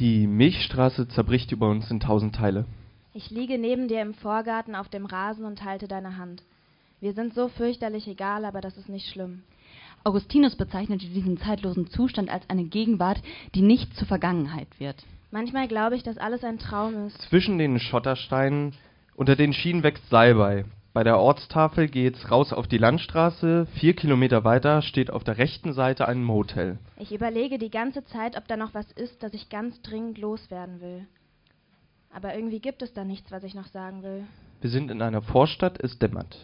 Die Milchstraße zerbricht über uns in tausend Teile. Ich liege neben dir im Vorgarten auf dem Rasen und halte deine Hand. Wir sind so fürchterlich egal, aber das ist nicht schlimm. Augustinus bezeichnete diesen zeitlosen Zustand als eine Gegenwart, die nicht zur Vergangenheit wird. Manchmal glaube ich, dass alles ein Traum ist. Zwischen den Schottersteinen unter den Schienen wächst Salbei. Bei der Ortstafel geht's raus auf die Landstraße. Vier Kilometer weiter steht auf der rechten Seite ein Motel. Ich überlege die ganze Zeit, ob da noch was ist, das ich ganz dringend loswerden will. Aber irgendwie gibt es da nichts, was ich noch sagen will. Wir sind in einer Vorstadt, es dämmert.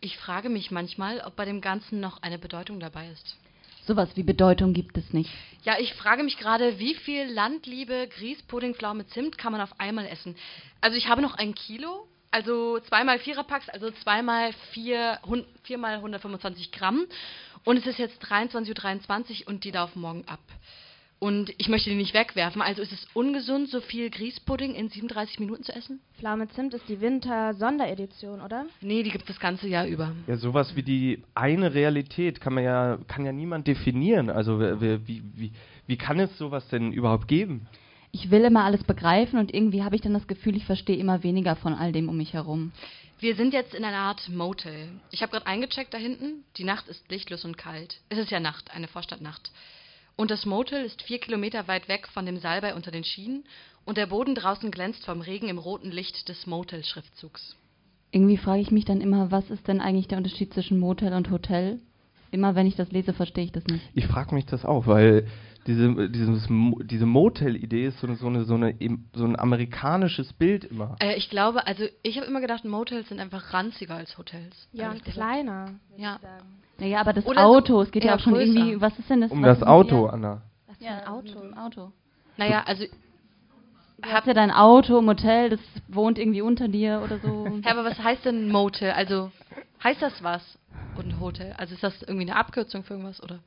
Ich frage mich manchmal, ob bei dem Ganzen noch eine Bedeutung dabei ist. Sowas wie Bedeutung gibt es nicht. Ja, ich frage mich gerade, wie viel Landliebe, Grießpudding, Pflaume, Zimt kann man auf einmal essen? Also ich habe noch ein Kilo, also zweimal Viererpacks, also zweimal vier, hun, viermal 125 Gramm. Und es ist jetzt 23.23 Uhr und die laufen morgen ab. Und ich möchte die nicht wegwerfen, also ist es ungesund, so viel Grießpudding in 37 Minuten zu essen? Pflaume Zimt ist die Winter-Sonderedition, oder? Nee, die gibt es das ganze Jahr über. Ja, sowas wie die eine Realität kann man ja, kann ja niemand definieren. Also wie, wie, wie, wie kann es sowas denn überhaupt geben? Ich will immer alles begreifen und irgendwie habe ich dann das Gefühl, ich verstehe immer weniger von all dem um mich herum. Wir sind jetzt in einer Art Motel. Ich habe gerade eingecheckt da hinten. Die Nacht ist lichtlos und kalt. Es ist ja Nacht, eine Vorstadtnacht. Und das Motel ist vier Kilometer weit weg von dem Salbei unter den Schienen und der Boden draußen glänzt vom Regen im roten Licht des Motel-Schriftzugs. Irgendwie frage ich mich dann immer, was ist denn eigentlich der Unterschied zwischen Motel und Hotel? Immer wenn ich das lese, verstehe ich das nicht. Ich frage mich das auch, weil diese, dieses, diese Motel-Idee ist so eine, so, eine, so, eine, so ein amerikanisches Bild immer. Äh, ich glaube, also ich habe immer gedacht, Motels sind einfach ranziger als Hotels. Ja, und kleiner. Ja. Naja, aber das Oder Auto, so es geht ja auch schon größer. irgendwie, was ist denn das? Um das ist Auto, hier? Anna. Was Ja, ein Auto? Auto. Auto. Naja, also, Du hast ja dein Auto im Hotel, das wohnt irgendwie unter dir oder so. Hä, aber was heißt denn Motel? Also, heißt das was? Und ein Hotel? Also ist das irgendwie eine Abkürzung für irgendwas, oder?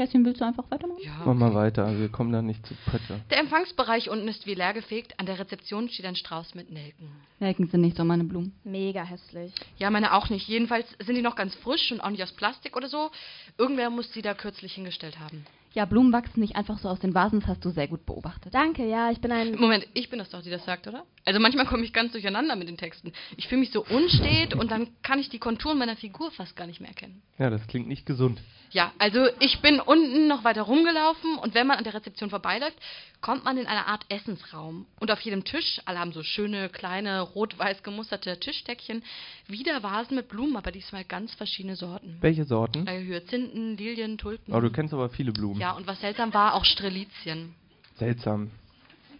Kerstin, willst du einfach weitermachen? Ja. Mach mal weiter, wir kommen da nicht zu Pötte. Der Empfangsbereich unten ist wie leergefegt. An der Rezeption steht ein Strauß mit Nelken. Nelken sind nicht so meine Blumen. Mega hässlich. Ja, meine auch nicht. Jedenfalls sind die noch ganz frisch und auch nicht aus Plastik oder so. Irgendwer muss die da kürzlich hingestellt haben. Ja, Blumen wachsen nicht einfach so aus den Vasen, das hast du sehr gut beobachtet. Danke, ja, ich bin ein. Moment, ich bin das doch, die das sagt, oder? Also manchmal komme ich ganz durcheinander mit den Texten. Ich fühle mich so unstet und dann kann ich die Konturen meiner Figur fast gar nicht mehr erkennen. Ja, das klingt nicht gesund. Ja, also ich bin unten noch weiter rumgelaufen und wenn man an der Rezeption vorbeiläuft, kommt man in eine Art Essensraum. Und auf jedem Tisch, alle haben so schöne, kleine, rot-weiß gemusterte Tischdeckchen, wieder Vasen mit Blumen, aber diesmal ganz verschiedene Sorten. Welche Sorten? Äh, Hyazinthen, Lilien, Tulpen. Oh, du kennst aber viele Blumen. ja, und was seltsam war, auch Strelizien. Seltsam.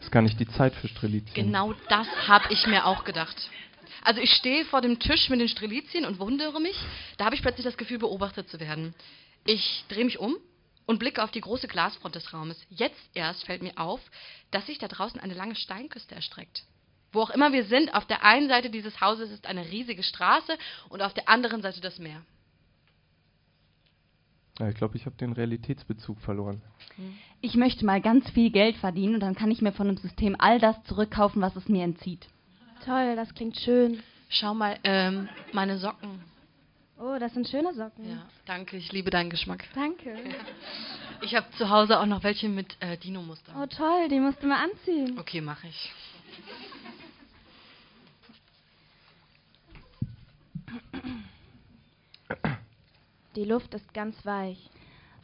Ist gar nicht die Zeit für Strelizien. Genau das habe ich mir auch gedacht. Also ich stehe vor dem Tisch mit den Strelizien und wundere mich. Da habe ich plötzlich das Gefühl, beobachtet zu werden. Ich drehe mich um und blicke auf die große Glasfront des Raumes. Jetzt erst fällt mir auf, dass sich da draußen eine lange Steinküste erstreckt. Wo auch immer wir sind, auf der einen Seite dieses Hauses ist eine riesige Straße und auf der anderen Seite das Meer. Ja, ich glaube, ich habe den Realitätsbezug verloren. Ich möchte mal ganz viel Geld verdienen und dann kann ich mir von dem System all das zurückkaufen, was es mir entzieht. Toll, das klingt schön. Schau mal, ähm, meine Socken. Oh, das sind schöne Socken. Ja, danke, ich liebe deinen Geschmack. Danke. Ich habe zu Hause auch noch welche mit äh, Dino-Muster. Oh, toll, die musst du mal anziehen. Okay, mache ich. Die Luft ist ganz weich.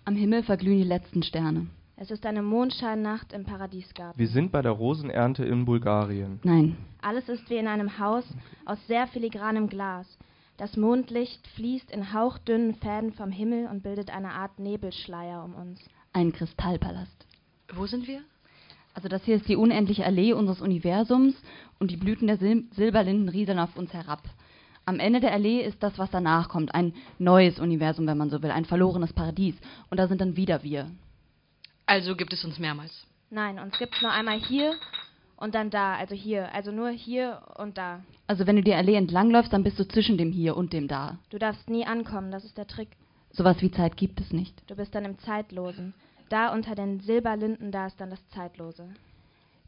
Am Himmel verglühen die letzten Sterne. Es ist eine Mondscheinnacht im Paradiesgarten. Wir sind bei der Rosenernte in Bulgarien. Nein, Alles ist wie in einem Haus aus sehr filigranem Glas. Das Mondlicht fließt in hauchdünnen Fäden vom Himmel und bildet eine Art Nebelschleier um uns. ein Kristallpalast. Wo sind wir? Also das hier ist die unendliche Allee unseres Universums und die Blüten der Sil Silberlinden rieseln auf uns herab. Am Ende der Allee ist das, was danach kommt, ein neues Universum, wenn man so will, ein verlorenes Paradies. Und da sind dann wieder wir. Also gibt es uns mehrmals. Nein, uns gibt's nur einmal hier und dann da, also hier, also nur hier und da. Also wenn du die Allee entlangläufst, dann bist du zwischen dem Hier und dem Da. Du darfst nie ankommen, das ist der Trick. Sowas wie Zeit gibt es nicht. Du bist dann im Zeitlosen. Da unter den Silberlinden, da ist dann das Zeitlose.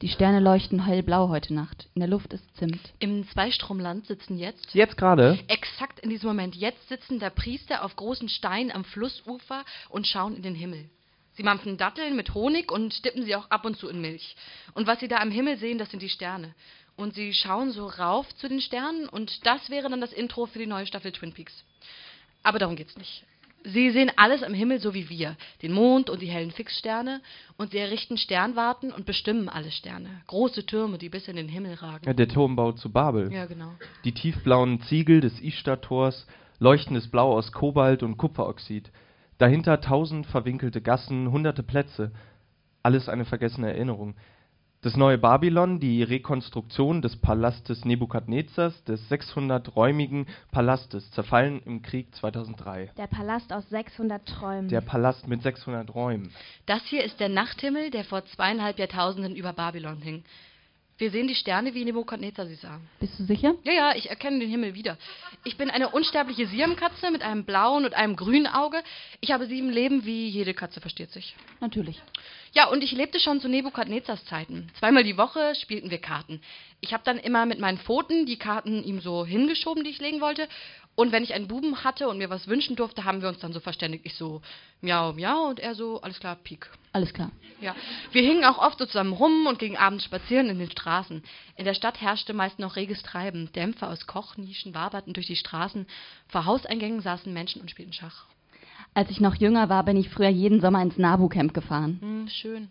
Die Sterne leuchten hellblau heute Nacht. In der Luft ist Zimt. Im Zweistromland sitzen jetzt, Jetzt gerade? exakt in diesem Moment, jetzt sitzen der Priester auf großen Steinen am Flussufer und schauen in den Himmel. Sie mampfen Datteln mit Honig und dippen sie auch ab und zu in Milch. Und was Sie da am Himmel sehen, das sind die Sterne. Und Sie schauen so rauf zu den Sternen und das wäre dann das Intro für die neue Staffel Twin Peaks. Aber darum geht's nicht. Sie sehen alles am Himmel so wie wir, den Mond und die hellen Fixsterne, und sie errichten Sternwarten und bestimmen alle Sterne. Große Türme, die bis in den Himmel ragen. Ja, der Turmbau zu Babel. Ja, genau. Die tiefblauen Ziegel des Ishtar-Tors, leuchtendes Blau aus Kobalt und Kupferoxid. Dahinter tausend verwinkelte Gassen, hunderte Plätze. Alles eine vergessene Erinnerung. Das neue Babylon, die Rekonstruktion des Palastes Nebukadnezars, des 600-räumigen Palastes, zerfallen im Krieg 2003. Der Palast aus 600 Träumen. Der Palast mit 600 Räumen. Das hier ist der Nachthimmel, der vor zweieinhalb Jahrtausenden über Babylon hing. Wir sehen die Sterne, wie Nebukadnezar sie sah. Bist du sicher? Ja, ja, ich erkenne den Himmel wieder. Ich bin eine unsterbliche Siamkatze mit einem blauen und einem grünen Auge. Ich habe sieben Leben, wie jede Katze versteht sich. Natürlich. Ja, und ich lebte schon zu Nebukadnezars Zeiten. Zweimal die Woche spielten wir Karten. Ich habe dann immer mit meinen Pfoten die Karten ihm so hingeschoben, die ich legen wollte. Und wenn ich einen Buben hatte und mir was wünschen durfte, haben wir uns dann so verständigt. Ich so, miau, miau, und er so, alles klar, Pik. Alles klar. Ja, wir hingen auch oft so zusammen rum und gingen abends spazieren in den Straßen. In der Stadt herrschte meist noch reges Treiben. Dämpfe aus Kochnischen waberten durch die Straßen. Vor Hauseingängen saßen Menschen und spielten Schach. Als ich noch jünger war, bin ich früher jeden Sommer ins Nabu-Camp gefahren. Hm, schön.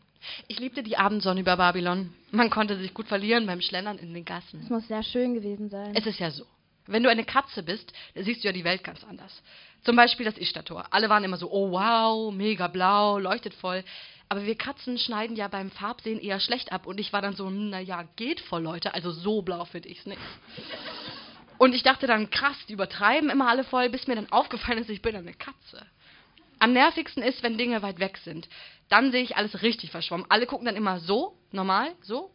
Ich liebte die Abendsonne über Babylon. Man konnte sich gut verlieren beim Schlendern in den Gassen. Es muss sehr schön gewesen sein. Es ist ja so. Wenn du eine Katze bist, dann siehst du ja die Welt ganz anders. Zum Beispiel das Ishtar-Tor. Alle waren immer so, oh wow, mega blau, leuchtet voll. Aber wir Katzen schneiden ja beim Farbsehen eher schlecht ab. Und ich war dann so, naja, geht voll, Leute. Also so blau finde ich's nicht. Und ich dachte dann, krass, die übertreiben immer alle voll, bis mir dann aufgefallen ist, ich bin eine Katze. Am nervigsten ist, wenn Dinge weit weg sind. Dann sehe ich alles richtig verschwommen. Alle gucken dann immer so, normal, so.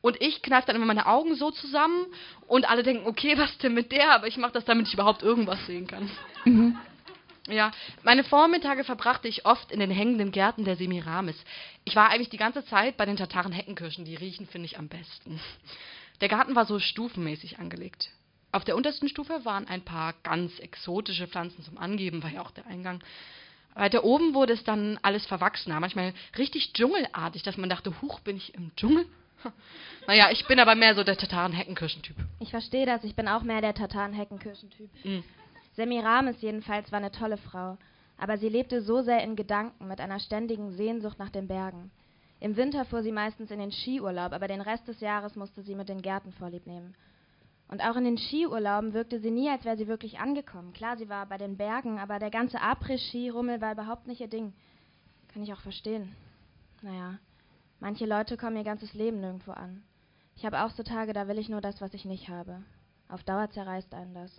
Und ich kneife dann immer meine Augen so zusammen und alle denken, okay, was denn mit der? Aber ich mache das, damit ich überhaupt irgendwas sehen kann. Ja, meine Vormittage verbrachte ich oft in den hängenden Gärten der Semiramis. Ich war eigentlich die ganze Zeit bei den Tataren Heckenkirschen, die riechen, finde ich, am besten. Der Garten war so stufenmäßig angelegt. Auf der untersten Stufe waren ein paar ganz exotische Pflanzen zum Angeben, war ja auch der Eingang. Weiter oben wurde es dann alles verwachsener, manchmal richtig dschungelartig, dass man dachte, huch, bin ich im Dschungel? Naja, ich bin aber mehr so der Tataren-Heckenkirschen-Typ. Ich verstehe das, ich bin auch mehr der Tataren-Heckenkirschen-Typ. Mhm. Semiramis jedenfalls war eine tolle Frau, aber sie lebte so sehr in Gedanken mit einer ständigen Sehnsucht nach den Bergen. Im Winter fuhr sie meistens in den Skiurlaub, aber den Rest des Jahres musste sie mit den Gärten vorlieb nehmen. Und auch in den Skiurlauben wirkte sie nie, als wäre sie wirklich angekommen. Klar, sie war bei den Bergen, aber der ganze Après-Ski-Rummel war überhaupt nicht ihr Ding. Kann ich auch verstehen. Naja, manche Leute kommen ihr ganzes Leben nirgendwo an. Ich habe auch so Tage, da will ich nur das, was ich nicht habe. Auf Dauer zerreißt einen das.